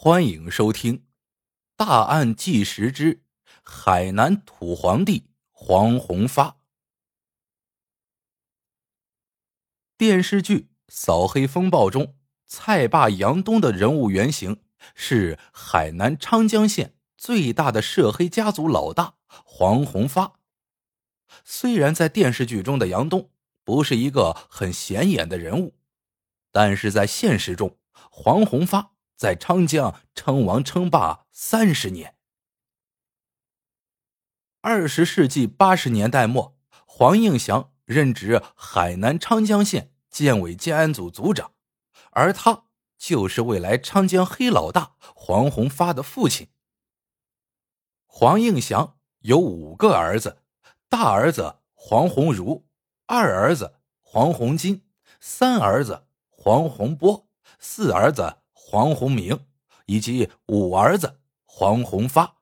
欢迎收听《大案纪实之海南土皇帝黄宏发》电视剧《扫黑风暴》中，蔡霸杨东的人物原型是海南昌江县最大的涉黑家族老大黄宏发。虽然在电视剧中的杨东不是一个很显眼的人物，但是在现实中，黄宏发。在昌江称王称霸三十年。二十世纪八十年代末，黄应祥任职海南昌江县建委建安组组长，而他就是未来昌江黑老大黄宏发的父亲。黄应祥有五个儿子，大儿子黄宏儒，二儿子黄宏金，三儿子黄宏波，四儿子。黄宏明以及五儿子黄宏发，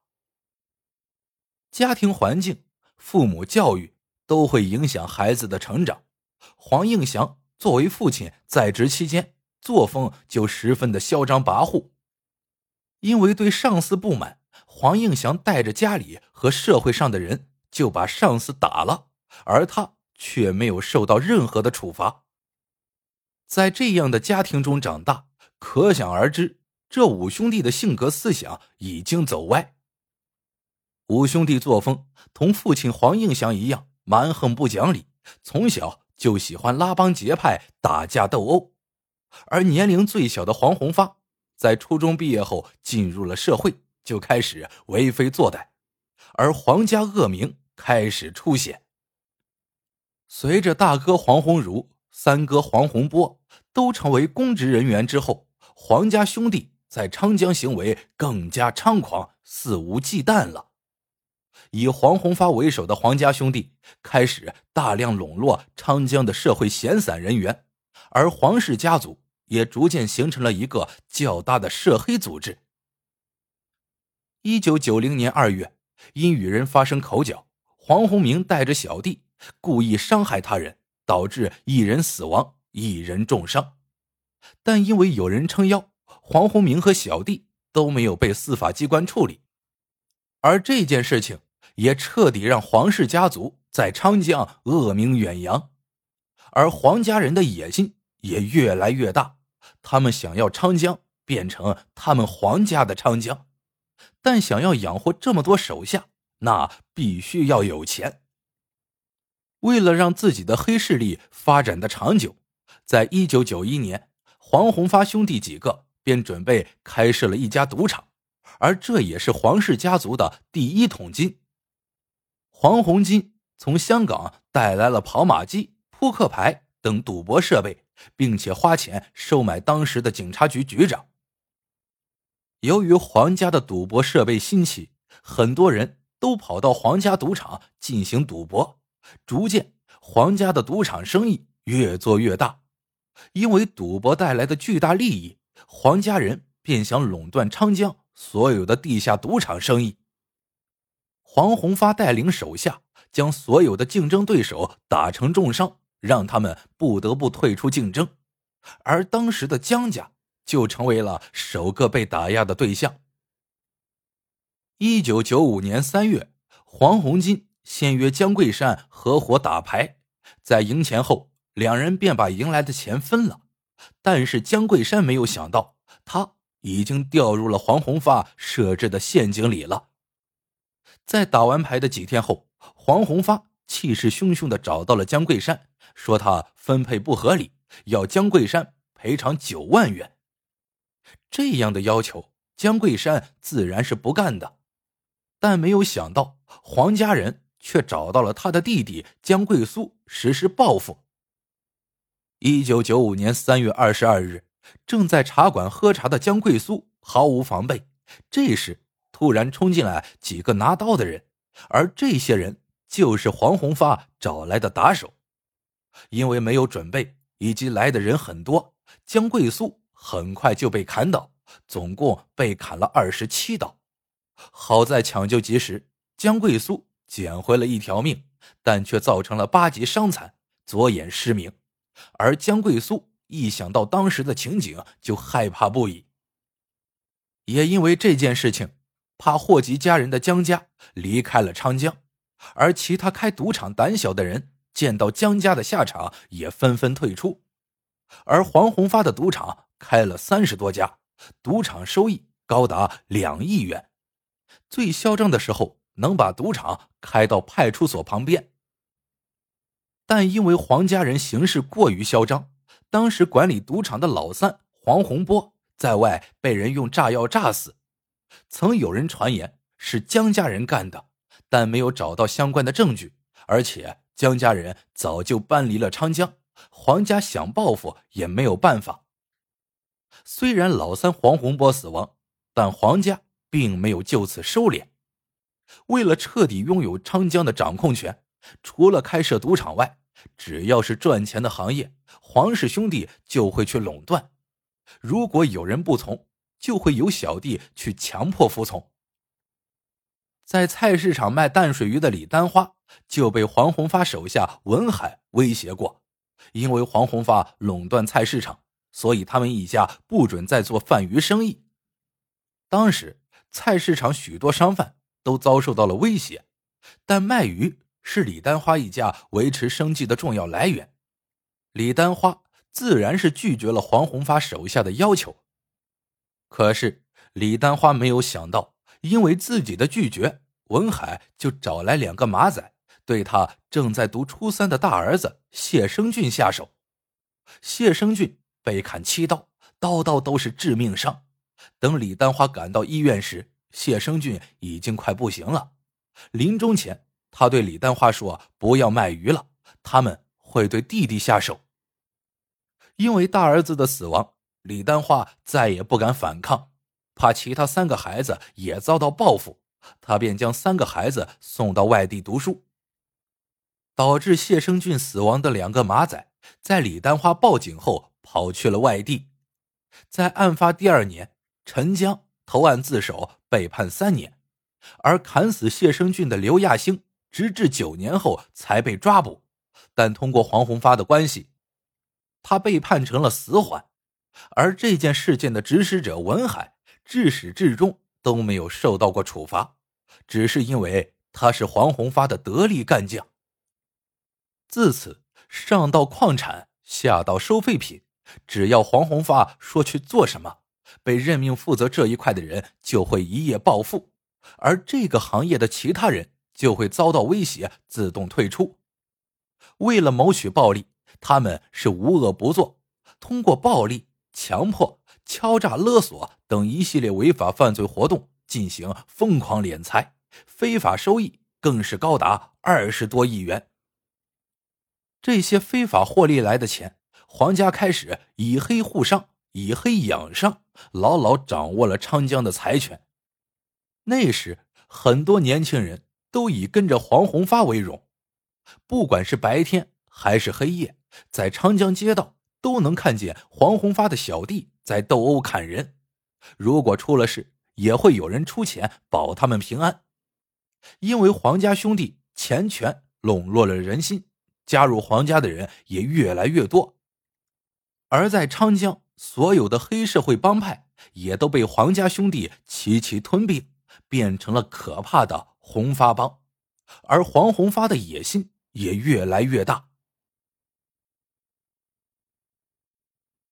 家庭环境、父母教育都会影响孩子的成长。黄应祥作为父亲在职期间，作风就十分的嚣张跋扈。因为对上司不满，黄应祥带着家里和社会上的人就把上司打了，而他却没有受到任何的处罚。在这样的家庭中长大。可想而知，这五兄弟的性格思想已经走歪。五兄弟作风同父亲黄应祥一样蛮横不讲理，从小就喜欢拉帮结派、打架斗殴。而年龄最小的黄宏发，在初中毕业后进入了社会，就开始为非作歹，而黄家恶名开始出现。随着大哥黄宏儒、三哥黄宏波都成为公职人员之后。黄家兄弟在昌江行为更加猖狂，肆无忌惮了。以黄宏发为首的黄家兄弟开始大量笼络昌江的社会闲散人员，而黄氏家族也逐渐形成了一个较大的涉黑组织。一九九零年二月，因与人发生口角，黄宏明带着小弟故意伤害他人，导致一人死亡，一人重伤。但因为有人撑腰，黄宏明和小弟都没有被司法机关处理，而这件事情也彻底让黄氏家族在昌江恶名远扬，而黄家人的野心也越来越大，他们想要昌江变成他们黄家的昌江，但想要养活这么多手下，那必须要有钱。为了让自己的黑势力发展的长久，在一九九一年。黄宏发兄弟几个便准备开设了一家赌场，而这也是黄氏家族的第一桶金。黄宏金从香港带来了跑马机、扑克牌等赌博设备，并且花钱收买当时的警察局局长。由于黄家的赌博设备新奇，很多人都跑到黄家赌场进行赌博，逐渐黄家的赌场生意越做越大。因为赌博带来的巨大利益，黄家人便想垄断昌江所有的地下赌场生意。黄宏发带领手下将所有的竞争对手打成重伤，让他们不得不退出竞争，而当时的江家就成为了首个被打压的对象。一九九五年三月，黄宏金先约江桂山合伙打牌，在赢钱后。两人便把赢来的钱分了，但是江桂山没有想到，他已经掉入了黄宏发设置的陷阱里了。在打完牌的几天后，黄宏发气势汹汹的找到了江桂山，说他分配不合理，要江桂山赔偿九万元。这样的要求，江桂山自然是不干的，但没有想到黄家人却找到了他的弟弟江桂苏实施报复。一九九五年三月二十二日，正在茶馆喝茶的江贵苏毫无防备，这时突然冲进来几个拿刀的人，而这些人就是黄宏发找来的打手。因为没有准备，以及来的人很多，江贵苏很快就被砍倒，总共被砍了二十七刀。好在抢救及时，江贵苏捡回了一条命，但却造成了八级伤残，左眼失明。而江贵苏一想到当时的情景，就害怕不已。也因为这件事情，怕祸及家人的江家离开了昌江，而其他开赌场胆小的人见到江家的下场，也纷纷退出。而黄宏发的赌场开了三十多家，赌场收益高达两亿元。最嚣张的时候，能把赌场开到派出所旁边。但因为黄家人行事过于嚣张，当时管理赌场的老三黄洪波在外被人用炸药炸死。曾有人传言是江家人干的，但没有找到相关的证据，而且江家人早就搬离了昌江。黄家想报复也没有办法。虽然老三黄洪波死亡，但黄家并没有就此收敛。为了彻底拥有昌江的掌控权，除了开设赌场外，只要是赚钱的行业，黄氏兄弟就会去垄断。如果有人不从，就会有小弟去强迫服从。在菜市场卖淡水鱼的李丹花就被黄宏发手下文海威胁过。因为黄宏发垄断菜市场，所以他们一家不准再做贩鱼生意。当时菜市场许多商贩都遭受到了威胁，但卖鱼是李丹花一家维持生计的重要来源。李丹花自然是拒绝了黄宏发手下的要求。可是李丹花没有想到，因为自己的拒绝，文海就找来两个马仔。对他正在读初三的大儿子谢生俊下手，谢生俊被砍七刀，刀刀都是致命伤。等李丹花赶到医院时，谢生俊已经快不行了。临终前，他对李丹花说：“不要卖鱼了，他们会对弟弟下手。”因为大儿子的死亡，李丹花再也不敢反抗，怕其他三个孩子也遭到报复，他便将三个孩子送到外地读书。导致谢生俊死亡的两个马仔，在李丹花报警后跑去了外地。在案发第二年，陈江投案自首，被判三年；而砍死谢生俊的刘亚兴，直至九年后才被抓捕。但通过黄宏发的关系，他被判成了死缓。而这件事件的指使者文海，至始至终都没有受到过处罚，只是因为他是黄宏发的得力干将。自此，上到矿产，下到收废品，只要黄宏发说去做什么，被任命负责这一块的人就会一夜暴富，而这个行业的其他人就会遭到威胁，自动退出。为了谋取暴利，他们是无恶不作，通过暴力、强迫、敲诈勒索等一系列违法犯罪活动进行疯狂敛财，非法收益更是高达二十多亿元。这些非法获利来的钱，黄家开始以黑护商，以黑养商，牢牢掌握了昌江的财权。那时，很多年轻人都以跟着黄宏发为荣，不管是白天还是黑夜，在昌江街道都能看见黄宏发的小弟在斗殴砍人。如果出了事，也会有人出钱保他们平安。因为黄家兄弟钱权笼络了人心。加入黄家的人也越来越多，而在昌江，所有的黑社会帮派也都被黄家兄弟齐齐吞并，变成了可怕的红发帮，而黄宏发的野心也越来越大。